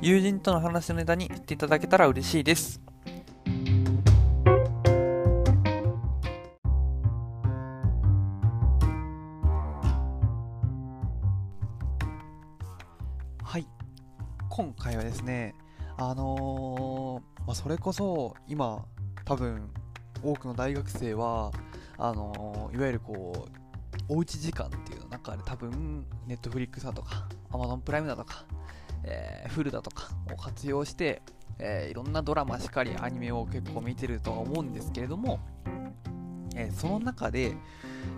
友人との話のネタにしていただけたら嬉しいです。はい。今回はですね、あのー、まあ、それこそ今、多分、多くの大学生は、あのー、いわゆるこう、おうち時間っていう中で多分、ネットフリックスだとか、アマゾンプライムだとか、えー、フルだとかを活用して、えー、いろんなドラマしっかりアニメを結構見てるとは思うんですけれども、えー、その中で、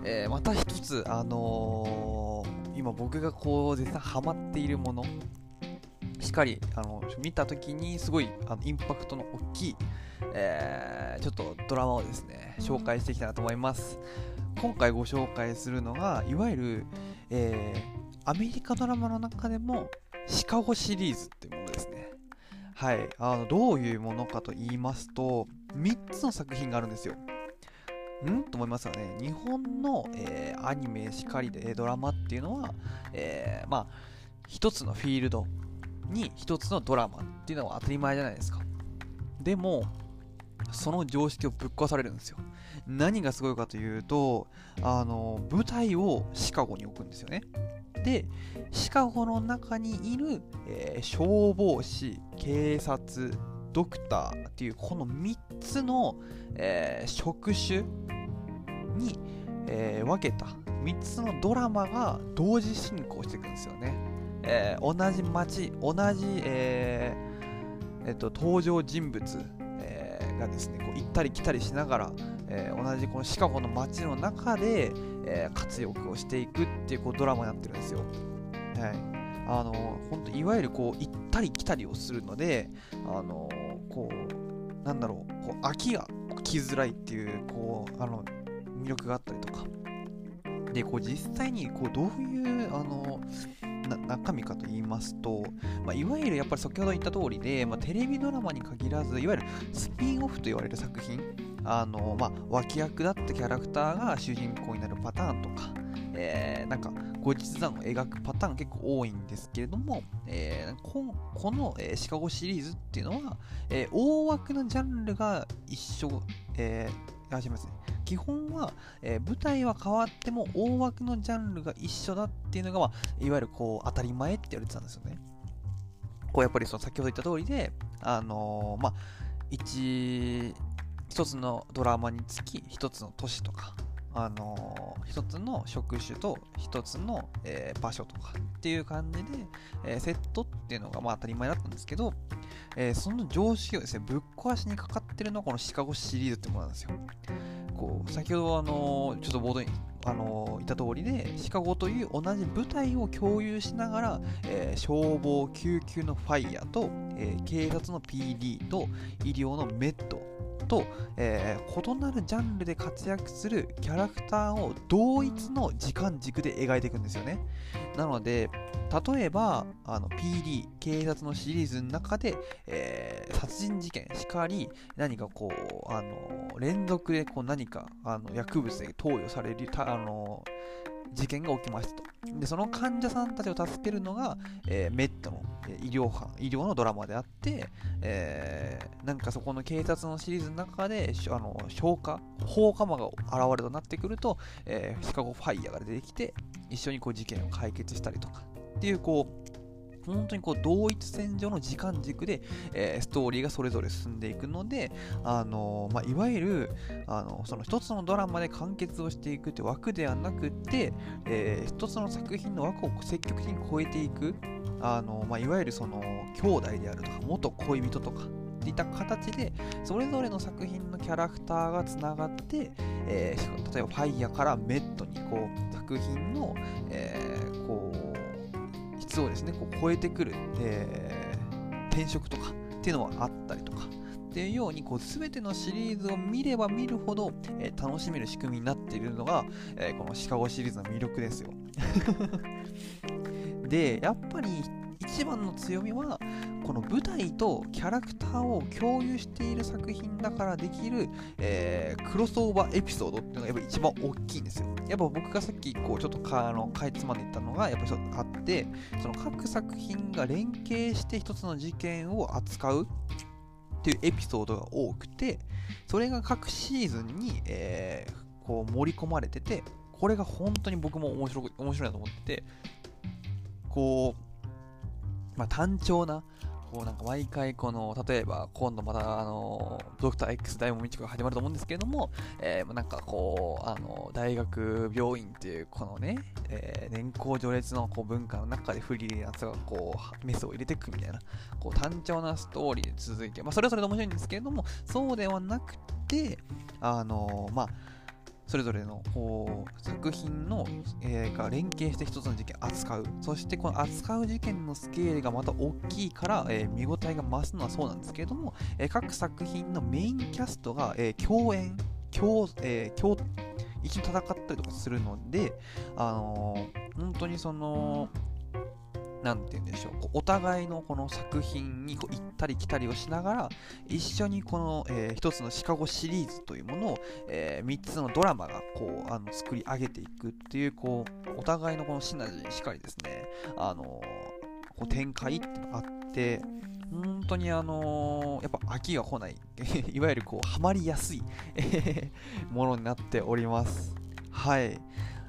えまた一つ、あの今僕がこう絶賛ハマっているものしっかりあの見た時にすごいあのインパクトの大きい、えちょっとドラマをですね紹介していきたいなと思います。今回ご紹介するのがいわゆる、えアメリカドラマの中でもシカゴシリーズっていうものですね。はい。あの、どういうものかと言いますと、3つの作品があるんですよ。ん？と思いますよね。日本の、えー、アニメしかりでドラマっていうのは、えー、まあ、一つのフィールドに一つのドラマっていうのは当たり前じゃないですか。でも、その常識をぶっ壊されるんですよ。何がすごいかというと、あの、舞台をシカゴに置くんですよね。で、シカゴの中にいる、えー、消防士、警察、ドクターっていうこの3つの、えー、職種に、えー、分けた3つのドラマが同時進行していくんですよね。え、同じ街、同じ、ええっと、登場人物、え、がですねこう行ったり来たりしながら、えー、同じこのシカゴの街の中で、えー、活躍をしていくっていうこうドラマになってるんですよ。はい。あの本当いわゆるこう行ったり来たりをするので、あのこうなんだろうこう飽きが来づらいっていうこうあの魅力があったりとか。でこう実際にこうどういうあの中身かと言いますと、まあ、いわゆるやっぱり先ほど言った通りで、まあ、テレビドラマに限らずいわゆるスピンオフと言われる作品あの、まあ、脇役だったキャラクターが主人公になるパターンとか、えー、なんか後日談を描くパターン結構多いんですけれども、えー、ここの、えー、シカゴシリーズっていうのは、えー、大枠のジャンルが一緒、えー、しますね。基本は、えー、舞台は変わっても大枠のジャンルが一緒だっていうのが、まあ、いわゆるこう当たり前って言われてたんですよね。こうやっぱりその先ほど言った通りで、あのー、まあ、一一つのドラマにつき一つの都市とか、あのー、一つの職種と一つの、えー、場所とかっていう感じで、えー、セットっていうのがまあ当たり前だったんですけど、えその常識をですねぶっ壊しにかかってるのがこのシカゴシリーズってものなんですよ。こう先ほどあのちょっとボードにあの言った通りでシカゴという同じ舞台を共有しながら、え消防救急のファイヤーと、え警察の PD と医療のメットと、えー、異なるジャンルで活躍するキャラクターを同一の時間軸で描いていくんですよね。なので、例えば、あの PD、警察のシリーズの中で、えー、殺人事件しかり、何かこう、あの連続でこう何かあの薬物で投与される、あの事件が起きましたと。で、その患者さんたちを助けるのが、えー、メットの医療班、医療のドラマであって、えー、なんかそこの警察のシリーズの中で、あの消火、放火魔が現れるとなってくると、え、シカゴファイヤーが出てきて、一緒にこう事件を解決したりとかっていう、こう、本当にこう同一線上の時間軸で、えー、ストーリーがそれぞれ進んでいくので、あのー、まあ、いわゆるあのその一つのドラマで完結をしていくって枠ではなくて、えー、一つの作品の枠を積極的に超えていく、あのまあ、いわゆるその兄弟であるとか元恋人とかっていった形でそれぞれの作品のキャラクターがつながって、えー、例えばファイヤーからメットにこう作品の、えー、こうをですねこう超えてくる、えー、転職とかっていうのはあったりとかっていうようにこう全てのシリーズを見れば見るほど、えー、楽しめる仕組みになっているのが、えー、このシカゴシリーズの魅力ですよ。でやっぱり一番の強みはこの舞台とキャラクターを共有している作品だからできる、えー、クロスオーバーエピソードっていうのがやっぱ一番大きいんですよ。やっぱ僕がさっきこうちょっとかあのかいつまんで言ったのがやっぱりあってその各作品が連携して一つの事件を扱うっていうエピソードが多くてそれが各シーズンに、えー、こう盛り込まれててこれが本当に僕も面白面白いなと思っててこう、まあ、単調なこうなんか毎回この、例えば今度またあの、ドクター X 大門未知が始まると思うんですけれども、えー、なんかこう、あの、大学病院っていうこのね、えー、年功序列のこう文化の中でフリーランスがこう、メスを入れていくみたいな、こう単調なストーリーで続いて、まあそれはそれで面白いんですけれども、そうではなくて、あの、まあ、それぞれの作品の、えー、が連携して一つの事件を扱う。そしてこの扱う事件のスケールがまた大きいから、えー、見応えが増すのはそうなんですけれども、えー、各作品のメインキャストが、え共演共,、え共一緒に戦ったりとかするので、あの本当にその何て言うんでしょう、こうお互いのこの作品にこう行ったり来たりをしながら、一緒にこの、えー、一つのシカゴシリーズというものを、えー、3つのドラマがこうあの作り上げていくっていう、こう、お互いのこのシナジーしかりですね、あのー、こう展開っていうのがあって、本当にあのー、やっぱ飽きが来ない、いわゆるこう、ハマりやすい ものになっております。はい。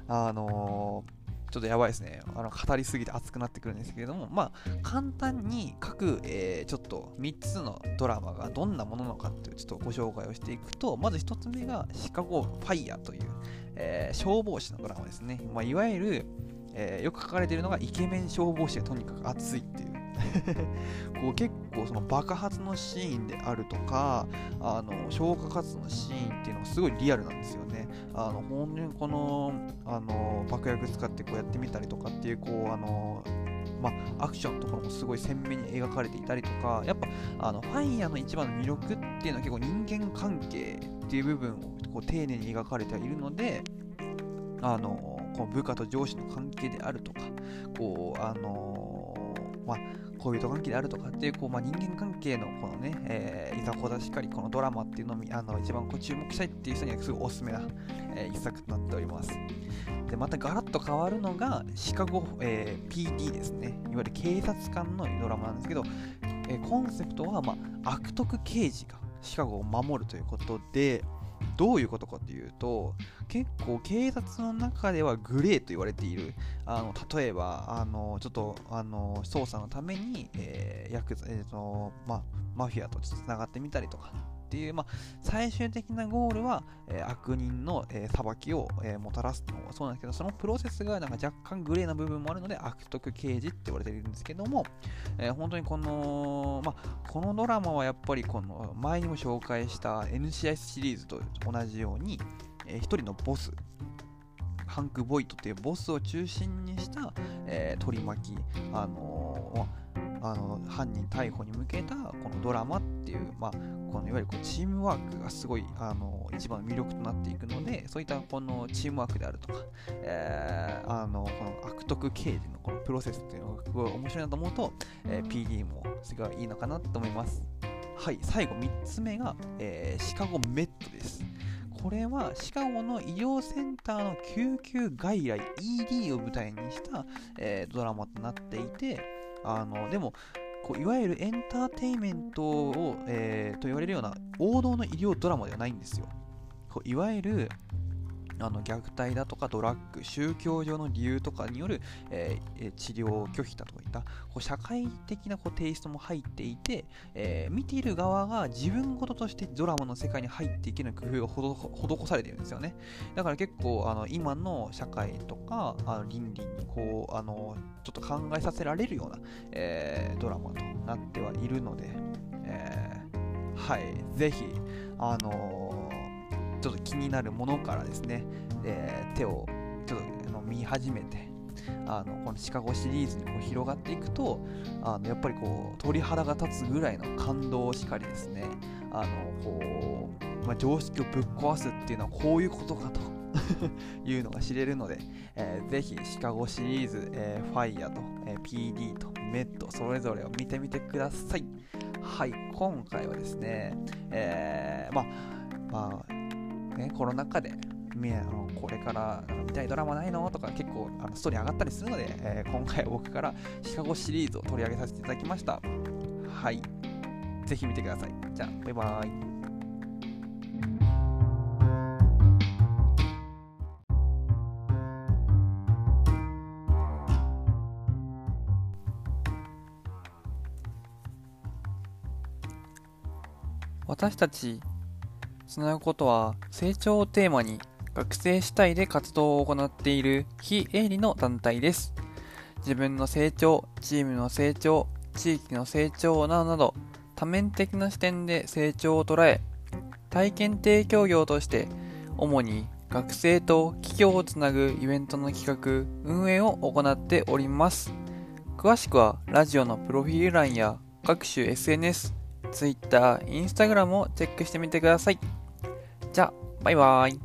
あのーちょっとやばいですね。あの語りすぎて熱くなってくるんですけれども、まあ、簡単に各、えー、ちょっと3つのドラマがどんなものなのかっていうちょっとご紹介をしていくと、まず1つ目がシカゴファイヤーという、えー、消防士のドラマですね。まあ、いわゆる、えー、よく書かれているのがイケメン消防士がとにかく熱いっていう こう結構その爆発のシーンであるとかあの消火活動のシーンっていうのがすごいリアルなんですよね。あの本当にこのあの爆薬使ってこうやってみたりとかっていうこうあのまあ、アクションのところもすごい鮮明に描かれていたりとか、やっぱあのファイヤーの一番の魅力っていうのは結構人間関係っていう部分をこう丁寧に描かれてはいるので、あのこう部下と上司の関係であるとか、こうあのまあ、恋人関係であるとかっていうこう、まあ、人間関係のこのね、えー、いざこざしっかりこのドラマっていうのをあの一番こう注目したいっていう人にはすごいおすすめな、えー、一作となっております。でまたガラッと変わるのがシカゴ、えー、PD ですね。いわゆる警察官のドラマなんですけど、えー、コンセプトは、まあ、悪徳刑事がシカゴを守るということで、どういうことかというと、結構警察の中ではグレーと言われている、あの例えば、あのちょっとあの捜査のために、えー、ヤクえーとま、マフィアとちょっとつながってみたりとか、っていう、まあ、最終的なゴールは、えー、悪人の、えー、裁きを、えー、もたらすのそうなんですけど、そのプロセスがなんか若干グレーな部分もあるので、悪徳刑事って言われているんですけども、え本当にこの、まあ、このドラマはやっぱりこの前にも紹介した NCIS シリーズと同じように、えー、一人のボス、ハンク・ボイトというボスを中心にした、えー、取り巻き、あのーあの犯人逮捕に向けたこのドラマっていう、まあ、このいわゆるこうチームワークがすごいあの一番の魅力となっていくのでそういったこのチームワークであるとか、えー、あのこの悪徳刑事のこのプロセスっていうのがすごい面白いなと思うと、えー、PD もすごいいいのかなと思います。はい最後3つ目が、えー、シカゴメットです。これはシカゴの医療センターの救急外来 ED を舞台にした、えー、ドラマとなっていてあのでもこういわゆるエンターテインメントを、えー、と言われるような王道の医療ドラマではないんですよ。こういわゆるあの虐待だとかドラッグ、宗教上の理由とかによる、えー、治療拒否だとかいったこう社会的なこうテイストも入っていて、えー、見ている側が自分事としてドラマの世界に入っていける工夫が施されているんですよね。だから結構あの今の社会とかあの倫理にこうあのちょっと考えさせられるような、えー、ドラマとなってはいるので、えー、はい、ぜひ、あのちょっと気になるものからですね、えー、手をちょっと見始めて、あのこのシカゴシリーズにこう広がっていくとあのやっぱりこう鳥肌が立つぐらいの感動しかりですねあのこう、まあ、常識をぶっ壊すっていうのはこういうことかと いうのが知れるので、えー、ぜひシカゴシリーズ、えー、ファイヤーと、えー、PD とメットそれぞれを見てみてください。はい、今回はですね、えー、まあ、まあ、ね、コロナ禍で、これから見たいドラマないの？とか結構あのストーリー上がったりするので、えー、今回僕からシカゴシリーズを取り上げさせていただきました。はい。ぜひ見てください。じゃあ、バイバーイ。私たちつなぐことは成長をテーマに学生主体で活動を行っている非営利の団体です。自分の成長、チームの成長、地域の成長などなど多面的な視点で成長を捉え体験提供業として主に学生と企業をつなぐイベントの企画、運営を行っております。詳しくはラジオのプロフィール欄や各種 SNS、Twitter、Instagram をチェックしてみてください。じゃあ、バイバーイ。